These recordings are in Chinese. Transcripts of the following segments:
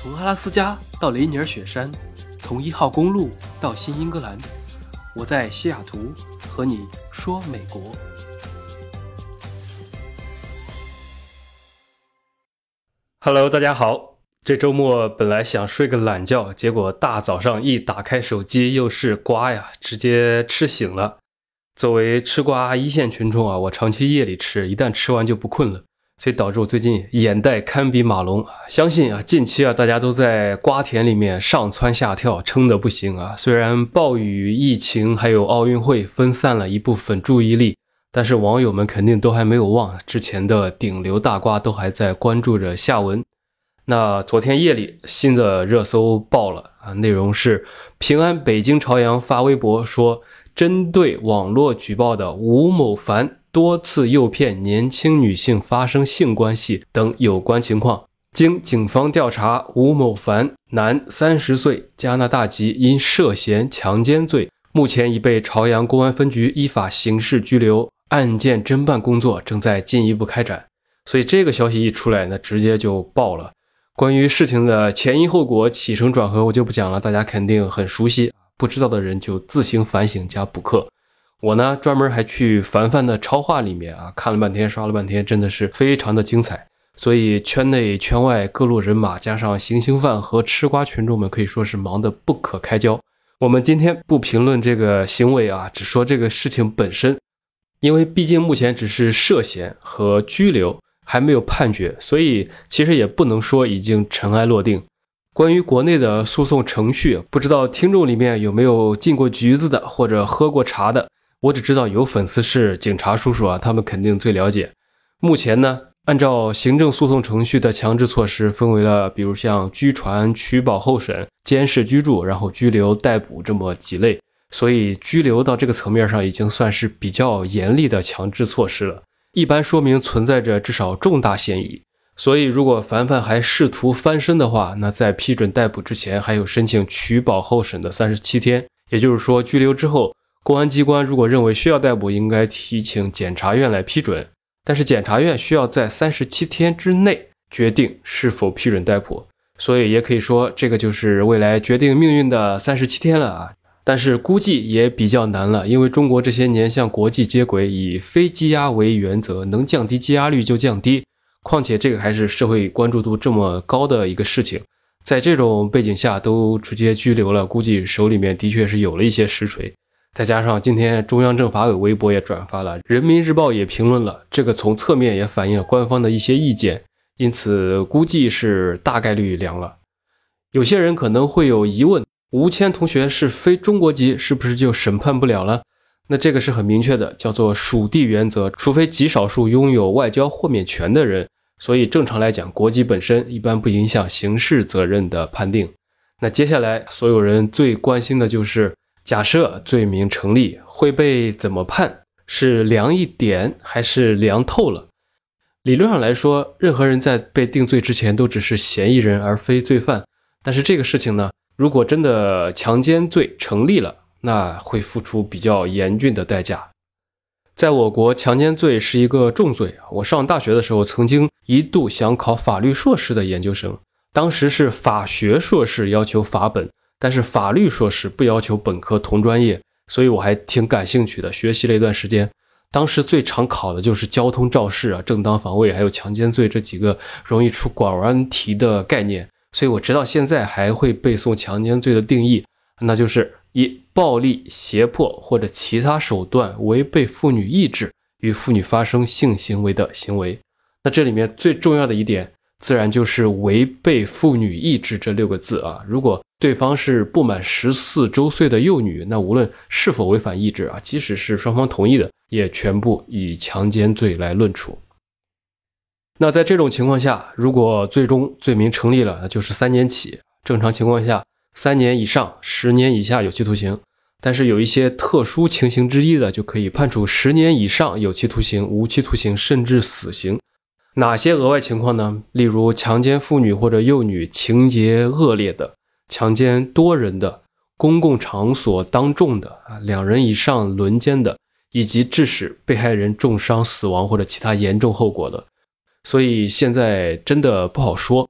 从阿拉斯加到雷尼尔雪山，从一号公路到新英格兰，我在西雅图和你说美国。Hello，大家好。这周末本来想睡个懒觉，结果大早上一打开手机又是瓜呀，直接吃醒了。作为吃瓜一线群众啊，我长期夜里吃，一旦吃完就不困了。所以导致我最近眼袋堪比马龙，相信啊，近期啊，大家都在瓜田里面上蹿下跳，撑得不行啊。虽然暴雨、疫情还有奥运会分散了一部分注意力，但是网友们肯定都还没有忘之前的顶流大瓜，都还在关注着下文。那昨天夜里新的热搜爆了啊，内容是平安北京朝阳发微博说，针对网络举报的吴某凡。多次诱骗年轻女性发生性关系等有关情况，经警方调查，吴某凡，男，三十岁，加拿大籍，因涉嫌强奸罪，目前已被朝阳公安分局依法刑事拘留，案件侦办工作正在进一步开展。所以这个消息一出来，那直接就爆了。关于事情的前因后果、起承转合，我就不讲了，大家肯定很熟悉，不知道的人就自行反省加补课。我呢，专门还去凡凡的超话里面啊看了半天，刷了半天，真的是非常的精彩。所以圈内圈外各路人马，加上行星饭和吃瓜群众们，可以说是忙得不可开交。我们今天不评论这个行为啊，只说这个事情本身，因为毕竟目前只是涉嫌和拘留，还没有判决，所以其实也不能说已经尘埃落定。关于国内的诉讼程序，不知道听众里面有没有进过局子的，或者喝过茶的。我只知道有粉丝是警察叔叔啊，他们肯定最了解。目前呢，按照行政诉讼程序的强制措施，分为了比如像拘传、取保候审、监视居住，然后拘留、逮捕这么几类。所以拘留到这个层面上，已经算是比较严厉的强制措施了。一般说明存在着至少重大嫌疑。所以如果凡凡还试图翻身的话，那在批准逮捕之前，还有申请取保候审的三十七天。也就是说，拘留之后。公安机关如果认为需要逮捕，应该提请检察院来批准。但是检察院需要在三十七天之内决定是否批准逮捕，所以也可以说这个就是未来决定命运的三十七天了啊。但是估计也比较难了，因为中国这些年向国际接轨，以非羁押为原则，能降低羁押率就降低。况且这个还是社会关注度这么高的一个事情，在这种背景下都直接拘留了，估计手里面的确是有了一些实锤。再加上今天中央政法委微博也转发了，人民日报也评论了，这个从侧面也反映了官方的一些意见，因此估计是大概率凉了。有些人可能会有疑问：吴谦同学是非中国籍，是不是就审判不了了？那这个是很明确的，叫做属地原则，除非极少数拥有外交豁免权的人。所以正常来讲，国籍本身一般不影响刑事责任的判定。那接下来所有人最关心的就是。假设罪名成立，会被怎么判？是凉一点，还是凉透了？理论上来说，任何人在被定罪之前都只是嫌疑人，而非罪犯。但是这个事情呢，如果真的强奸罪成立了，那会付出比较严峻的代价。在我国，强奸罪是一个重罪我上大学的时候，曾经一度想考法律硕士的研究生，当时是法学硕士要求法本。但是法律硕士不要求本科同专业，所以我还挺感兴趣的，学习了一段时间。当时最常考的就是交通肇事啊、正当防卫，还有强奸罪这几个容易出拐弯题的概念。所以我直到现在还会背诵强奸罪的定义，那就是以暴力、胁迫或者其他手段违背妇女意志与妇女发生性行为的行为。那这里面最重要的一点。自然就是违背妇女意志这六个字啊！如果对方是不满十四周岁的幼女，那无论是否违反意志啊，即使是双方同意的，也全部以强奸罪来论处。那在这种情况下，如果最终罪名成立了，那就是三年起；正常情况下，三年以上十年以下有期徒刑。但是有一些特殊情形之一的，就可以判处十年以上有期徒刑、无期徒刑，甚至死刑。哪些额外情况呢？例如强奸妇女或者幼女，情节恶劣的；强奸多人的；公共场所当众的啊，两人以上轮奸的；以及致使被害人重伤、死亡或者其他严重后果的。所以现在真的不好说。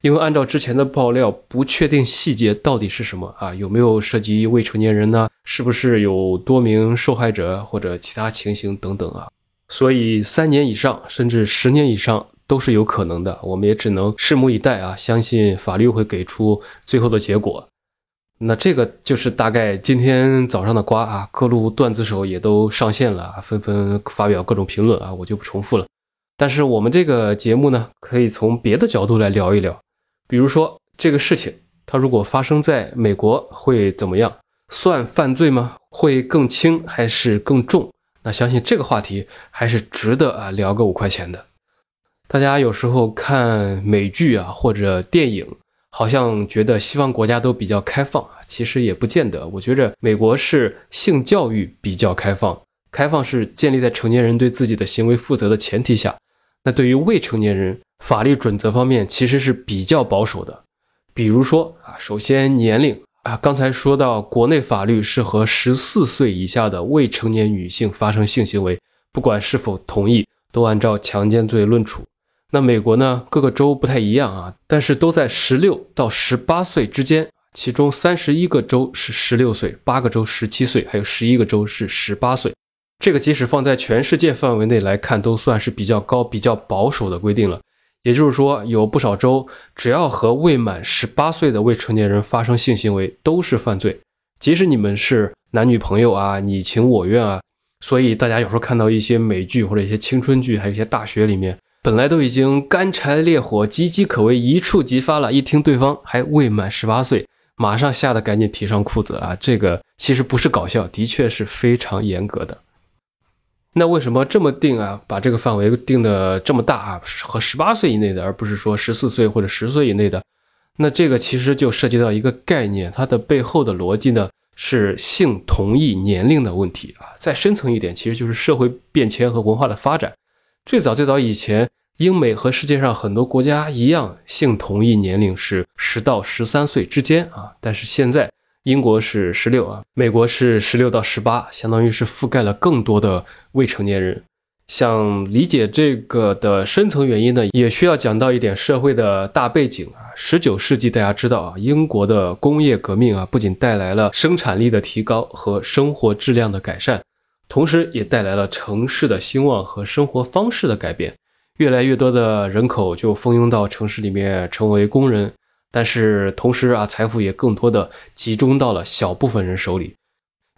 因为按照之前的爆料，不确定细节到底是什么啊，有没有涉及未成年人呢？是不是有多名受害者或者其他情形等等啊？所以三年以上甚至十年以上都是有可能的，我们也只能拭目以待啊！相信法律会给出最后的结果。那这个就是大概今天早上的瓜啊，各路段子手也都上线了，纷纷发表各种评论啊，我就不重复了。但是我们这个节目呢，可以从别的角度来聊一聊。比如说这个事情，它如果发生在美国会怎么样？算犯罪吗？会更轻还是更重？那相信这个话题还是值得啊聊个五块钱的。大家有时候看美剧啊或者电影，好像觉得西方国家都比较开放啊，其实也不见得。我觉着美国是性教育比较开放，开放是建立在成年人对自己的行为负责的前提下。那对于未成年人，法律准则方面其实是比较保守的，比如说啊，首先年龄啊，刚才说到国内法律是和十四岁以下的未成年女性发生性行为，不管是否同意，都按照强奸罪论处。那美国呢，各个州不太一样啊，但是都在十六到十八岁之间，其中三十一个州是十六岁，八个州十七岁，还有十一个州是十八岁。这个即使放在全世界范围内来看，都算是比较高、比较保守的规定了。也就是说，有不少州，只要和未满十八岁的未成年人发生性行为，都是犯罪。即使你们是男女朋友啊，你情我愿啊。所以大家有时候看到一些美剧或者一些青春剧，还有一些大学里面，本来都已经干柴烈火、岌岌可危、一触即发了，一听对方还未满十八岁，马上吓得赶紧提上裤子啊！这个其实不是搞笑，的确是非常严格的。那为什么这么定啊？把这个范围定的这么大啊？和十八岁以内的，而不是说十四岁或者十岁以内的？那这个其实就涉及到一个概念，它的背后的逻辑呢是性同意年龄的问题啊。再深层一点，其实就是社会变迁和文化的发展。最早最早以前，英美和世界上很多国家一样，性同意年龄是十到十三岁之间啊。但是现在。英国是十六啊，美国是十六到十八，相当于是覆盖了更多的未成年人。想理解这个的深层原因呢，也需要讲到一点社会的大背景啊。十九世纪大家知道啊，英国的工业革命啊，不仅带来了生产力的提高和生活质量的改善，同时也带来了城市的兴旺和生活方式的改变。越来越多的人口就蜂拥到城市里面，成为工人。但是同时啊，财富也更多的集中到了小部分人手里，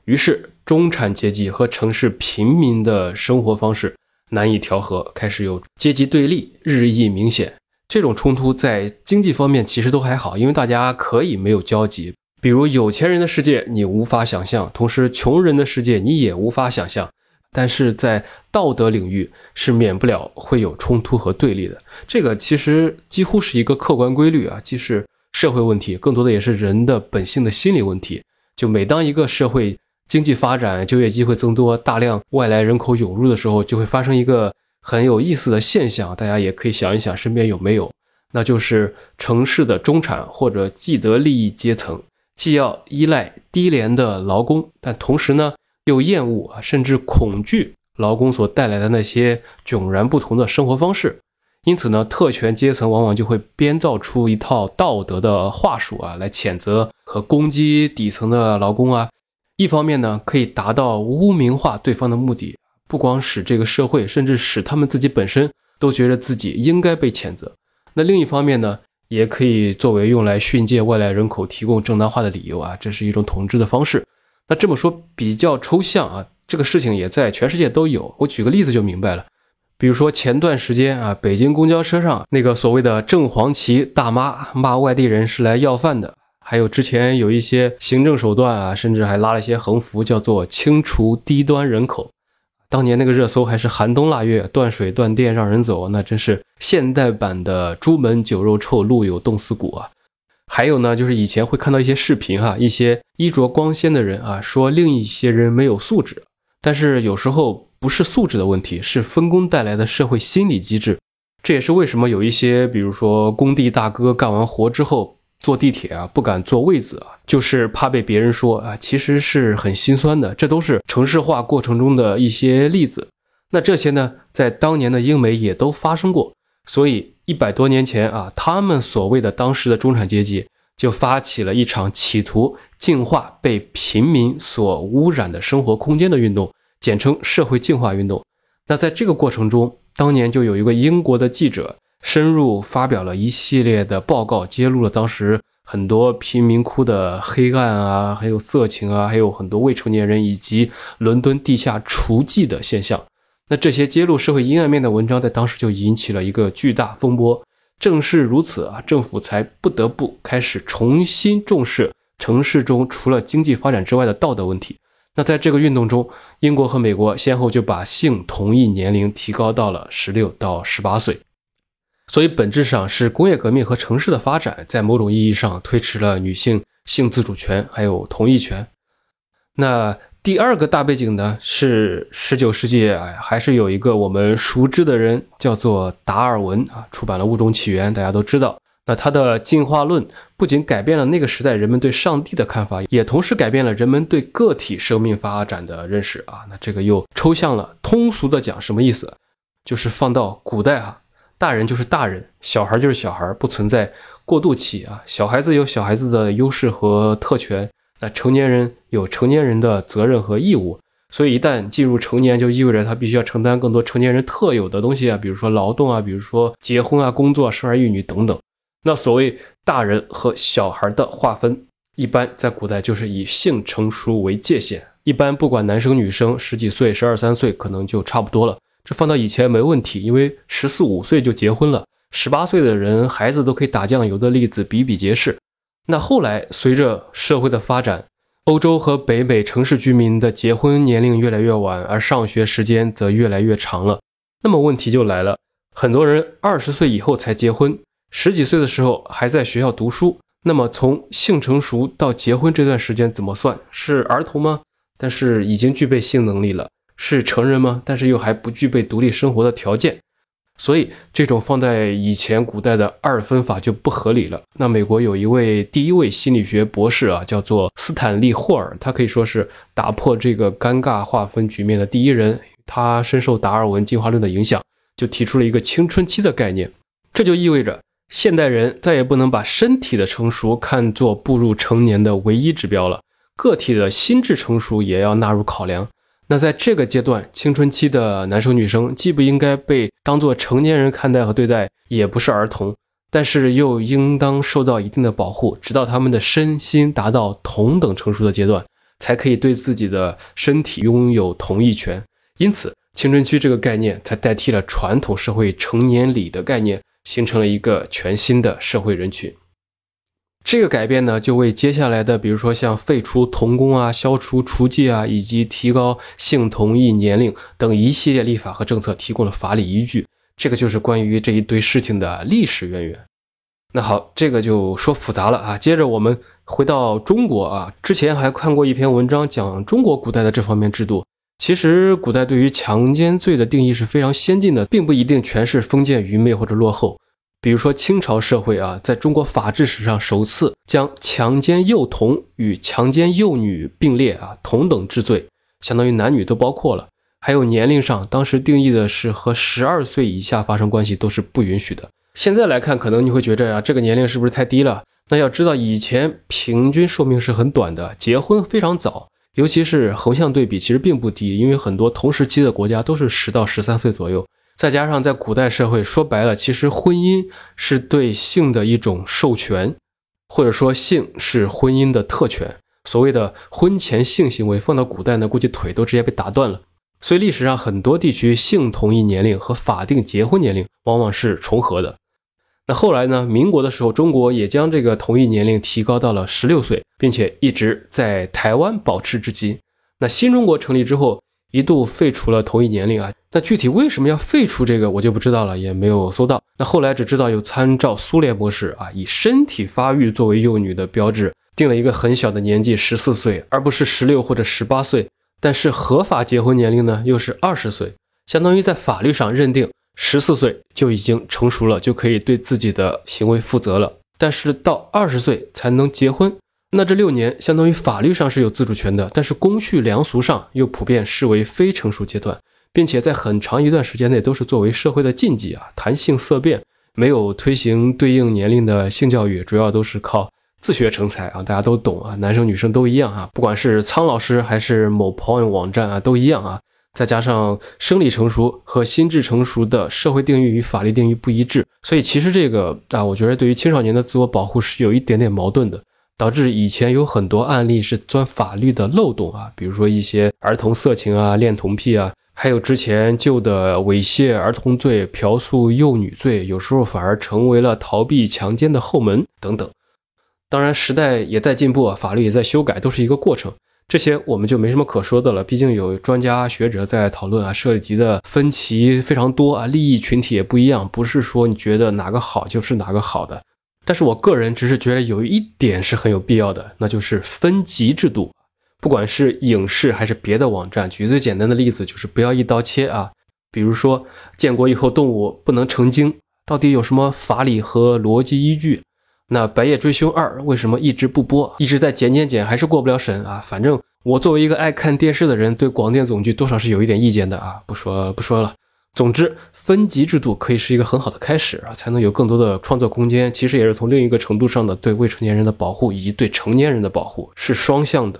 于是中产阶级和城市平民的生活方式难以调和，开始有阶级对立日益明显。这种冲突在经济方面其实都还好，因为大家可以没有交集。比如有钱人的世界你无法想象，同时穷人的世界你也无法想象。但是在道德领域是免不了会有冲突和对立的，这个其实几乎是一个客观规律啊，既是社会问题，更多的也是人的本性的心理问题。就每当一个社会经济发展、就业机会增多、大量外来人口涌入的时候，就会发生一个很有意思的现象，大家也可以想一想身边有没有，那就是城市的中产或者既得利益阶层，既要依赖低廉的劳工，但同时呢。又厌恶啊，甚至恐惧劳工所带来的那些迥然不同的生活方式，因此呢，特权阶层往往就会编造出一套道德的话术啊，来谴责和攻击底层的劳工啊。一方面呢，可以达到污名化对方的目的，不光使这个社会，甚至使他们自己本身都觉得自己应该被谴责。那另一方面呢，也可以作为用来训诫外来人口提供正当化的理由啊，这是一种统治的方式。那这么说比较抽象啊，这个事情也在全世界都有。我举个例子就明白了，比如说前段时间啊，北京公交车上那个所谓的正黄旗大妈骂外地人是来要饭的，还有之前有一些行政手段啊，甚至还拉了一些横幅，叫做清除低端人口。当年那个热搜还是寒冬腊月，断水断电让人走，那真是现代版的朱门酒肉臭，路有冻死骨啊。还有呢，就是以前会看到一些视频哈，一些衣着光鲜的人啊，说另一些人没有素质，但是有时候不是素质的问题，是分工带来的社会心理机制。这也是为什么有一些，比如说工地大哥干完活之后坐地铁啊，不敢坐位子啊，就是怕被别人说啊，其实是很心酸的。这都是城市化过程中的一些例子。那这些呢，在当年的英美也都发生过，所以。一百多年前啊，他们所谓的当时的中产阶级就发起了一场企图净化被平民所污染的生活空间的运动，简称社会净化运动。那在这个过程中，当年就有一个英国的记者深入发表了一系列的报告，揭露了当时很多贫民窟的黑暗啊，还有色情啊，还有很多未成年人以及伦敦地下厨妓的现象。那这些揭露社会阴暗面的文章，在当时就引起了一个巨大风波。正是如此啊，政府才不得不开始重新重视城市中除了经济发展之外的道德问题。那在这个运动中，英国和美国先后就把性同意年龄提高到了十六到十八岁。所以本质上是工业革命和城市的发展，在某种意义上推迟了女性性自主权还有同意权。那。第二个大背景呢，是十九世纪，哎，还是有一个我们熟知的人，叫做达尔文啊，出版了《物种起源》，大家都知道。那他的进化论不仅改变了那个时代人们对上帝的看法，也同时改变了人们对个体生命发展的认识啊。那这个又抽象了，通俗的讲什么意思？就是放到古代哈，大人就是大人，小孩就是小孩，不存在过渡期啊。小孩子有小孩子的优势和特权。那成年人有成年人的责任和义务，所以一旦进入成年，就意味着他必须要承担更多成年人特有的东西啊，比如说劳动啊，比如说结婚啊、工作、生儿育女等等。那所谓大人和小孩的划分，一般在古代就是以性成熟为界限，一般不管男生女生，十几岁、十二三岁可能就差不多了。这放到以前没问题，因为十四五岁就结婚了，十八岁的人孩子都可以打酱油的例子比比皆是。那后来，随着社会的发展，欧洲和北美城市居民的结婚年龄越来越晚，而上学时间则越来越长了。那么问题就来了，很多人二十岁以后才结婚，十几岁的时候还在学校读书。那么从性成熟到结婚这段时间怎么算？是儿童吗？但是已经具备性能力了。是成人吗？但是又还不具备独立生活的条件。所以，这种放在以前古代的二分法就不合理了。那美国有一位第一位心理学博士啊，叫做斯坦利·霍尔，他可以说是打破这个尴尬划分局面的第一人。他深受达尔文进化论的影响，就提出了一个青春期的概念。这就意味着，现代人再也不能把身体的成熟看作步入成年的唯一指标了，个体的心智成熟也要纳入考量。那在这个阶段，青春期的男生女生既不应该被当作成年人看待和对待，也不是儿童，但是又应当受到一定的保护，直到他们的身心达到同等成熟的阶段，才可以对自己的身体拥有同意权。因此，青春期这个概念才代替了传统社会成年礼的概念，形成了一个全新的社会人群。这个改变呢，就为接下来的，比如说像废除童工啊、消除雏妓啊，以及提高性同意年龄等一系列立法和政策提供了法理依据。这个就是关于这一堆事情的历史渊源。那好，这个就说复杂了啊。接着我们回到中国啊，之前还看过一篇文章讲中国古代的这方面制度。其实古代对于强奸罪的定义是非常先进的，并不一定全是封建愚昧或者落后。比如说清朝社会啊，在中国法制史上首次将强奸幼童与强奸幼女并列啊，同等治罪，相当于男女都包括了。还有年龄上，当时定义的是和十二岁以下发生关系都是不允许的。现在来看，可能你会觉得啊，这个年龄是不是太低了？那要知道，以前平均寿命是很短的，结婚非常早，尤其是横向对比，其实并不低，因为很多同时期的国家都是十到十三岁左右。再加上在古代社会，说白了，其实婚姻是对性的一种授权，或者说性是婚姻的特权。所谓的婚前性行为，放到古代呢，估计腿都直接被打断了。所以历史上很多地区性同意年龄和法定结婚年龄往往是重合的。那后来呢，民国的时候，中国也将这个同意年龄提高到了十六岁，并且一直在台湾保持至今。那新中国成立之后。一度废除了同意年龄啊，那具体为什么要废除这个，我就不知道了，也没有搜到。那后来只知道有参照苏联模式啊，以身体发育作为幼女的标志，定了一个很小的年纪，十四岁，而不是十六或者十八岁。但是合法结婚年龄呢，又是二十岁，相当于在法律上认定十四岁就已经成熟了，就可以对自己的行为负责了。但是到二十岁才能结婚。那这六年相当于法律上是有自主权的，但是公序良俗上又普遍视为非成熟阶段，并且在很长一段时间内都是作为社会的禁忌啊，谈性色变，没有推行对应年龄的性教育，主要都是靠自学成才啊，大家都懂啊，男生女生都一样啊，不管是苍老师还是某 porn 网站啊，都一样啊。再加上生理成熟和心智成熟的社会定义与法律定义不一致，所以其实这个啊，我觉得对于青少年的自我保护是有一点点矛盾的，导致以前有很多案例是钻法律的漏洞啊，比如说一些儿童色情啊、恋童癖啊，还有之前旧的猥亵儿童罪、嫖宿幼女罪，有时候反而成为了逃避强奸的后门等等。当然，时代也在进步，法律也在修改，都是一个过程。这些我们就没什么可说的了，毕竟有专家学者在讨论啊，涉及的分歧非常多啊，利益群体也不一样，不是说你觉得哪个好就是哪个好的。但是我个人只是觉得有一点是很有必要的，那就是分级制度，不管是影视还是别的网站，举最简单的例子就是不要一刀切啊，比如说建国以后动物不能成精，到底有什么法理和逻辑依据？那《白夜追凶二》为什么一直不播，一直在剪剪剪，还是过不了审啊？反正我作为一个爱看电视的人，对广电总局多少是有一点意见的啊。不说不说了。总之，分级制度可以是一个很好的开始啊，才能有更多的创作空间。其实也是从另一个程度上的对未成年人的保护，以及对成年人的保护是双向的。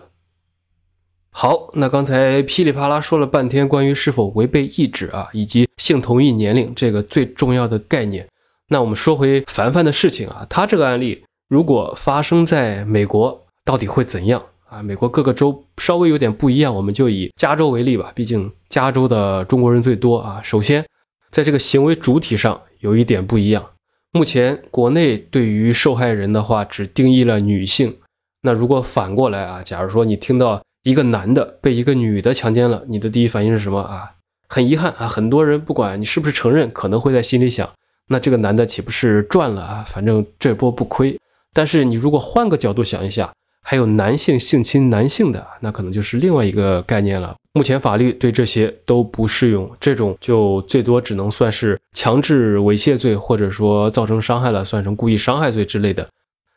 好，那刚才噼里啪啦说了半天关于是否违背意志啊，以及性同意年龄这个最重要的概念。那我们说回凡凡的事情啊，他这个案例如果发生在美国，到底会怎样啊？美国各个州稍微有点不一样，我们就以加州为例吧，毕竟加州的中国人最多啊。首先，在这个行为主体上有一点不一样，目前国内对于受害人的话只定义了女性。那如果反过来啊，假如说你听到一个男的被一个女的强奸了，你的第一反应是什么啊？很遗憾啊，很多人不管你是不是承认，可能会在心里想。那这个男的岂不是赚了啊？反正这波不亏。但是你如果换个角度想一下，还有男性性侵男性的，那可能就是另外一个概念了。目前法律对这些都不适用，这种就最多只能算是强制猥亵罪，或者说造成伤害了，算成故意伤害罪之类的。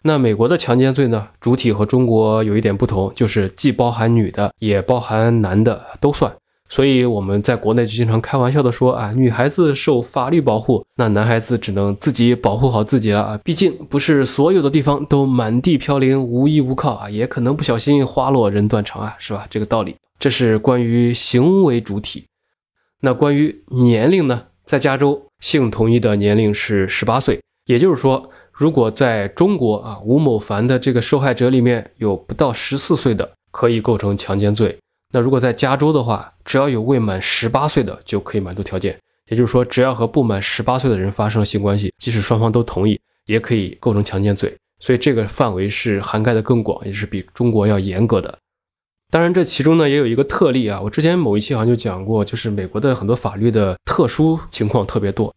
那美国的强奸罪呢？主体和中国有一点不同，就是既包含女的，也包含男的，都算。所以我们在国内就经常开玩笑的说啊，女孩子受法律保护，那男孩子只能自己保护好自己了啊。毕竟不是所有的地方都满地飘零、无依无靠啊，也可能不小心花落人断肠啊，是吧？这个道理。这是关于行为主体。那关于年龄呢？在加州，性同意的年龄是十八岁，也就是说，如果在中国啊，吴某凡的这个受害者里面有不到十四岁的，可以构成强奸罪。那如果在加州的话，只要有未满十八岁的就可以满足条件，也就是说，只要和不满十八岁的人发生了性关系，即使双方都同意，也可以构成强奸罪。所以这个范围是涵盖的更广，也是比中国要严格的。当然，这其中呢也有一个特例啊，我之前某一期好像就讲过，就是美国的很多法律的特殊情况特别多。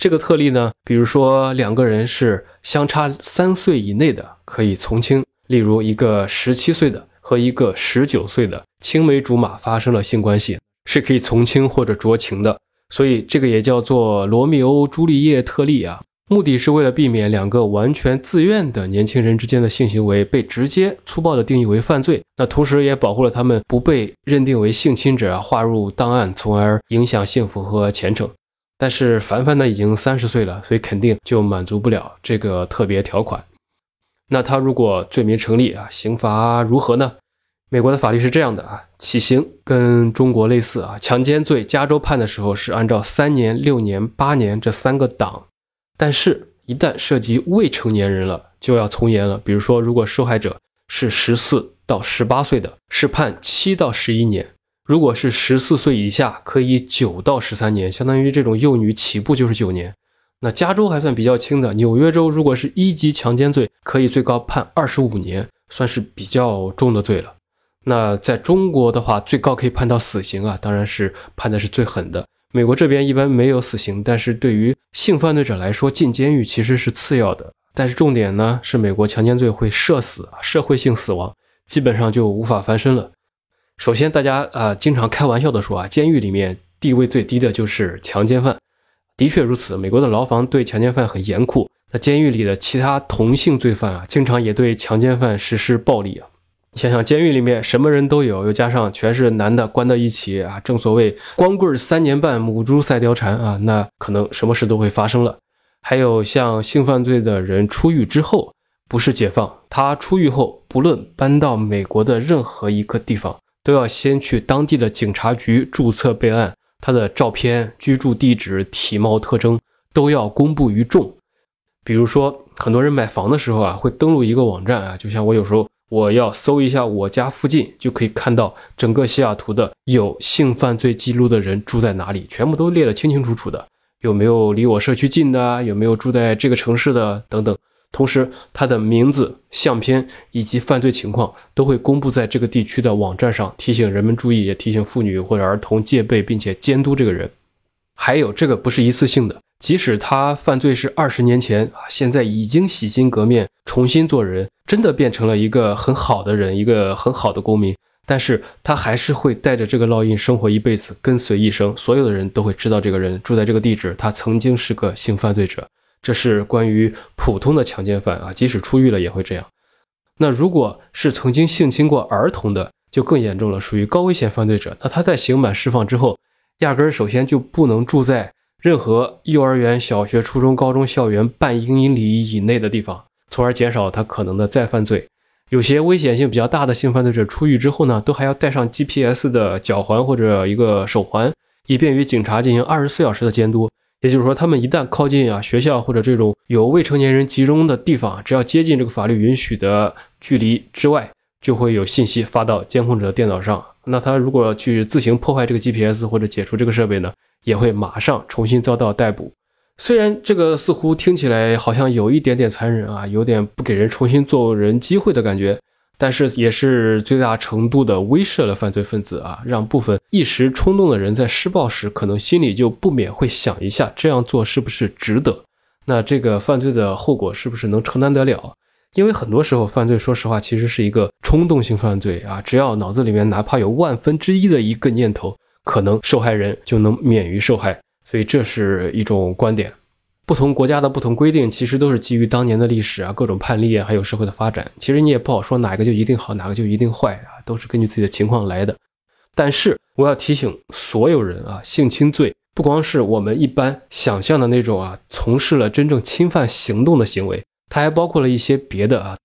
这个特例呢，比如说两个人是相差三岁以内的，可以从轻，例如一个十七岁的。和一个十九岁的青梅竹马发生了性关系，是可以从轻或者酌情的，所以这个也叫做罗密欧朱丽叶特例啊。目的是为了避免两个完全自愿的年轻人之间的性行为被直接粗暴的定义为犯罪，那同时也保护了他们不被认定为性侵者划入档案，从而影响幸福和前程。但是凡凡呢已经三十岁了，所以肯定就满足不了这个特别条款。那他如果罪名成立啊，刑罚如何呢？美国的法律是这样的啊，起刑跟中国类似啊，强奸罪加州判的时候是按照三年、六年、八年这三个档，但是，一旦涉及未成年人了，就要从严了。比如说，如果受害者是十四到十八岁的，是判七到十一年；如果是十四岁以下，可以九到十三年，相当于这种幼女起步就是九年。那加州还算比较轻的，纽约州如果是一级强奸罪，可以最高判二十五年，算是比较重的罪了。那在中国的话，最高可以判到死刑啊，当然是判的是最狠的。美国这边一般没有死刑，但是对于性犯罪者来说，进监狱其实是次要的。但是重点呢是，美国强奸罪会社死，社会性死亡，基本上就无法翻身了。首先，大家啊经常开玩笑的说啊，监狱里面地位最低的就是强奸犯，的确如此。美国的牢房对强奸犯很严酷，那监狱里的其他同性罪犯啊，经常也对强奸犯实施暴力啊。你想想，监狱里面什么人都有，又加上全是男的关到一起啊，正所谓光棍三年半，母猪赛貂蝉啊，那可能什么事都会发生了。还有像性犯罪的人出狱之后，不是解放，他出狱后不论搬到美国的任何一个地方，都要先去当地的警察局注册备案，他的照片、居住地址、体貌特征都要公布于众。比如说，很多人买房的时候啊，会登录一个网站啊，就像我有时候我要搜一下我家附近，就可以看到整个西雅图的有性犯罪记录的人住在哪里，全部都列得清清楚楚的。有没有离我社区近的？有没有住在这个城市的？等等。同时，他的名字、相片以及犯罪情况都会公布在这个地区的网站上，提醒人们注意，也提醒妇女或者儿童戒备，并且监督这个人。还有，这个不是一次性的，即使他犯罪是二十年前啊，现在已经洗心革面，重新做人，真的变成了一个很好的人，一个很好的公民。但是他还是会带着这个烙印生活一辈子，跟随一生。所有的人都会知道这个人住在这个地址，他曾经是个性犯罪者。这是关于普通的强奸犯啊，即使出狱了也会这样。那如果是曾经性侵过儿童的，就更严重了，属于高危险犯罪者。那他在刑满释放之后，压根儿首先就不能住在任何幼儿园、小学、初中、高中校园半英里以内的地方，从而减少他可能的再犯罪。有些危险性比较大的性犯罪者出狱之后呢，都还要带上 GPS 的脚环或者一个手环，以便于警察进行二十四小时的监督。也就是说，他们一旦靠近啊学校或者这种有未成年人集中的地方，只要接近这个法律允许的距离之外，就会有信息发到监控者的电脑上。那他如果去自行破坏这个 GPS 或者解除这个设备呢，也会马上重新遭到逮捕。虽然这个似乎听起来好像有一点点残忍啊，有点不给人重新做人机会的感觉，但是也是最大程度的威慑了犯罪分子啊，让部分一时冲动的人在施暴时可能心里就不免会想一下，这样做是不是值得？那这个犯罪的后果是不是能承担得了？因为很多时候犯罪，说实话，其实是一个冲动性犯罪啊，只要脑子里面哪怕有万分之一的一个念头，可能受害人就能免于受害。所以这是一种观点，不同国家的不同规定，其实都是基于当年的历史啊、各种判例啊，还有社会的发展。其实你也不好说哪个就一定好，哪个就一定坏啊，都是根据自己的情况来的。但是我要提醒所有人啊，性侵罪不光是我们一般想象的那种啊，从事了真正侵犯行动的行为，它还包括了一些别的啊。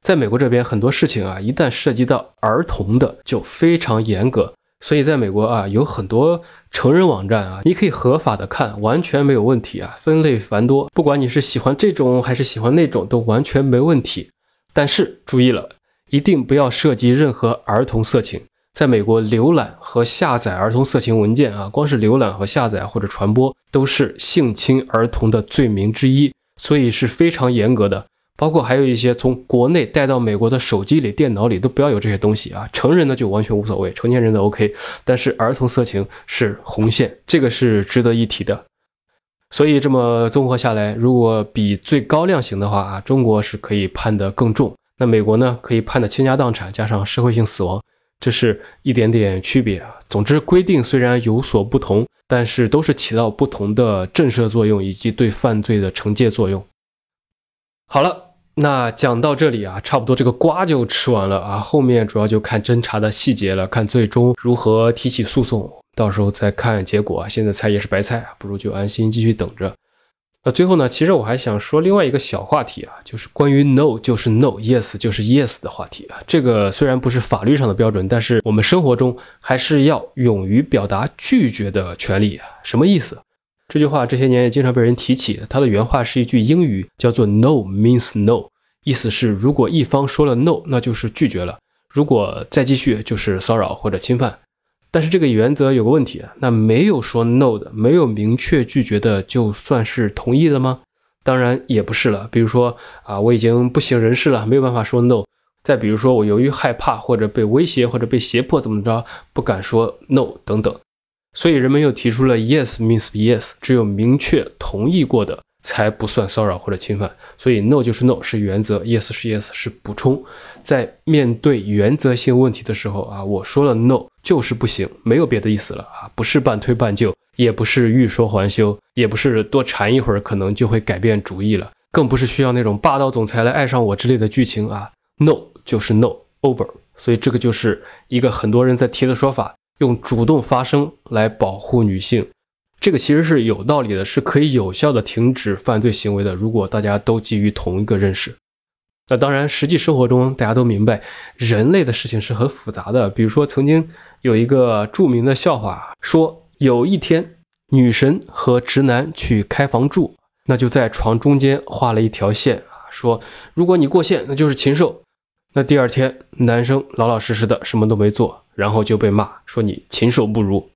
在美国这边，很多事情啊，一旦涉及到儿童的，就非常严格。所以，在美国啊，有很多成人网站啊，你可以合法的看，完全没有问题啊。分类繁多，不管你是喜欢这种还是喜欢那种，都完全没问题。但是注意了，一定不要涉及任何儿童色情。在美国，浏览和下载儿童色情文件啊，光是浏览和下载或者传播，都是性侵儿童的罪名之一，所以是非常严格的。包括还有一些从国内带到美国的手机里、电脑里都不要有这些东西啊。成人的就完全无所谓，成年人的 OK，但是儿童色情是红线，这个是值得一提的。所以这么综合下来，如果比最高量刑的话啊，中国是可以判得更重，那美国呢可以判的倾家荡产加上社会性死亡，这是一点点区别啊。总之规定虽然有所不同，但是都是起到不同的震慑作用以及对犯罪的惩戒作用。好了。那讲到这里啊，差不多这个瓜就吃完了啊，后面主要就看侦查的细节了，看最终如何提起诉讼，到时候再看结果啊。现在猜也是白猜啊，不如就安心继续等着。那最后呢，其实我还想说另外一个小话题啊，就是关于 no 就是 no，yes 就是 yes 的话题啊。这个虽然不是法律上的标准，但是我们生活中还是要勇于表达拒绝的权利啊。什么意思？这句话这些年也经常被人提起。它的原话是一句英语，叫做 “No means no”，意思是如果一方说了 “no”，那就是拒绝了；如果再继续，就是骚扰或者侵犯。但是这个原则有个问题，那没有说 “no” 的，没有明确拒绝的，就算是同意的吗？当然也不是了。比如说啊，我已经不省人事了，没有办法说 “no”；再比如说，我由于害怕或者被威胁或者被胁迫怎么着，不敢说 “no” 等等。所以人们又提出了 yes means yes，只有明确同意过的才不算骚扰或者侵犯。所以 no 就是 no 是原则，yes 是 yes 是补充。在面对原则性问题的时候啊，我说了 no 就是不行，没有别的意思了啊，不是半推半就，也不是欲说还休，也不是多缠一会儿可能就会改变主意了，更不是需要那种霸道总裁来爱上我之类的剧情啊。no 就是 no over。所以这个就是一个很多人在提的说法。用主动发声来保护女性，这个其实是有道理的，是可以有效的停止犯罪行为的。如果大家都基于同一个认识，那当然，实际生活中大家都明白，人类的事情是很复杂的。比如说，曾经有一个著名的笑话，说有一天女神和直男去开房住，那就在床中间画了一条线啊，说如果你过线，那就是禽兽。那第二天男生老老实实的什么都没做，然后就被骂说你禽兽不如。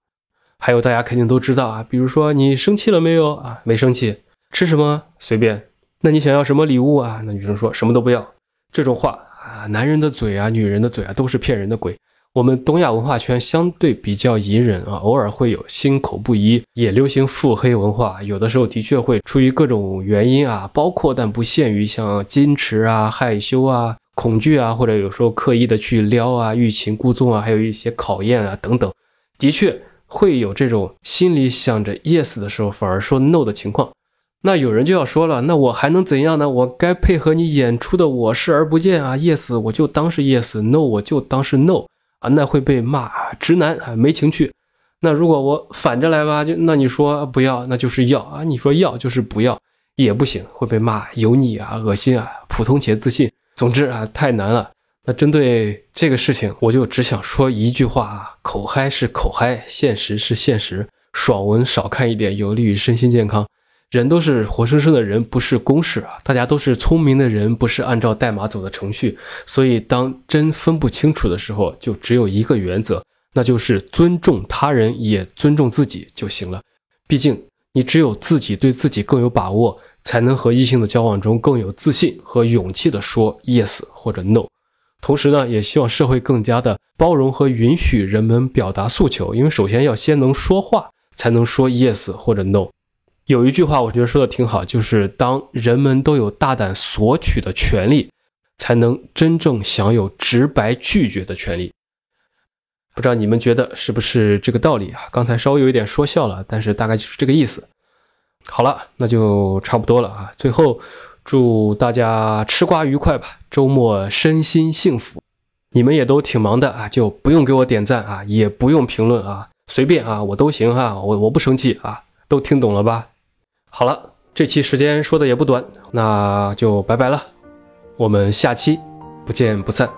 还有大家肯定都知道啊，比如说你生气了没有啊？没生气，吃什么随便。那你想要什么礼物啊？那女生说什么都不要。这种话啊，男人的嘴啊，女人的嘴啊，都是骗人的鬼。我们东亚文化圈相对比较隐忍啊，偶尔会有心口不一，也流行腹黑文化。有的时候的确会出于各种原因啊，包括但不限于像矜持啊、害羞啊、恐惧啊，或者有时候刻意的去撩啊、欲擒故纵啊，还有一些考验啊等等，的确。会有这种心里想着 yes 的时候，反而说 no 的情况。那有人就要说了，那我还能怎样呢？我该配合你演出的，我视而不见啊！yes 我就当是 yes，no 我就当是 no 啊！那会被骂直男啊，没情趣。那如果我反着来吧，就那你说不要，那就是要啊！你说要就是不要，也不行，会被骂油腻啊、恶心啊、普通且自信。总之啊，太难了。那针对这个事情，我就只想说一句话啊：口嗨是口嗨，现实是现实，爽文少看一点，有利于身心健康。人都是活生生的人，不是公式啊！大家都是聪明的人，不是按照代码走的程序。所以，当真分不清楚的时候，就只有一个原则，那就是尊重他人，也尊重自己就行了。毕竟，你只有自己对自己更有把握，才能和异性的交往中更有自信和勇气的说 yes 或者 no。同时呢，也希望社会更加的包容和允许人们表达诉求，因为首先要先能说话，才能说 yes 或者 no。有一句话我觉得说的挺好，就是当人们都有大胆索取的权利，才能真正享有直白拒绝的权利。不知道你们觉得是不是这个道理啊？刚才稍微有一点说笑了，但是大概就是这个意思。好了，那就差不多了啊。最后。祝大家吃瓜愉快吧，周末身心幸福。你们也都挺忙的啊，就不用给我点赞啊，也不用评论啊，随便啊，我都行哈，我我不生气啊，都听懂了吧？好了，这期时间说的也不短，那就拜拜了，我们下期不见不散。